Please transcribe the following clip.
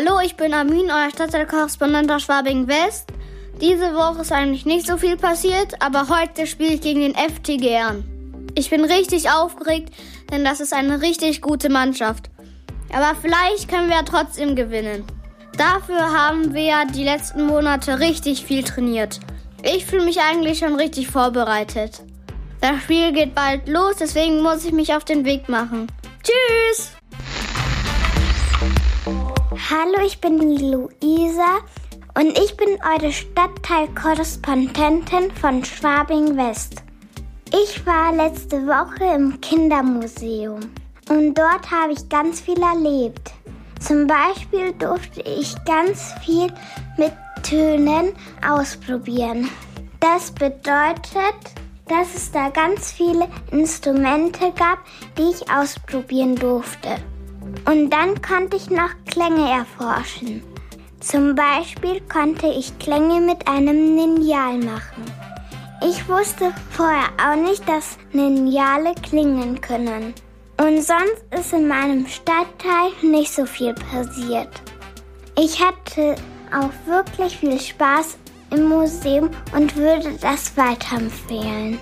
Hallo, ich bin Amin, euer Stadtteilkorrespondent aus Schwabing West. Diese Woche ist eigentlich nicht so viel passiert, aber heute spiele ich gegen den FT Gern. Ich bin richtig aufgeregt, denn das ist eine richtig gute Mannschaft. Aber vielleicht können wir ja trotzdem gewinnen. Dafür haben wir ja die letzten Monate richtig viel trainiert. Ich fühle mich eigentlich schon richtig vorbereitet. Das Spiel geht bald los, deswegen muss ich mich auf den Weg machen. Tschüss! Hallo, ich bin die Luisa und ich bin eure Stadtteilkorrespondentin von Schwabing West. Ich war letzte Woche im Kindermuseum und dort habe ich ganz viel erlebt. Zum Beispiel durfte ich ganz viel mit Tönen ausprobieren. Das bedeutet, dass es da ganz viele Instrumente gab, die ich ausprobieren durfte. Und dann konnte ich noch Klänge erforschen. Zum Beispiel konnte ich Klänge mit einem Lineal machen. Ich wusste vorher auch nicht, dass Lineale klingen können. Und sonst ist in meinem Stadtteil nicht so viel passiert. Ich hatte auch wirklich viel Spaß im Museum und würde das weiterempfehlen.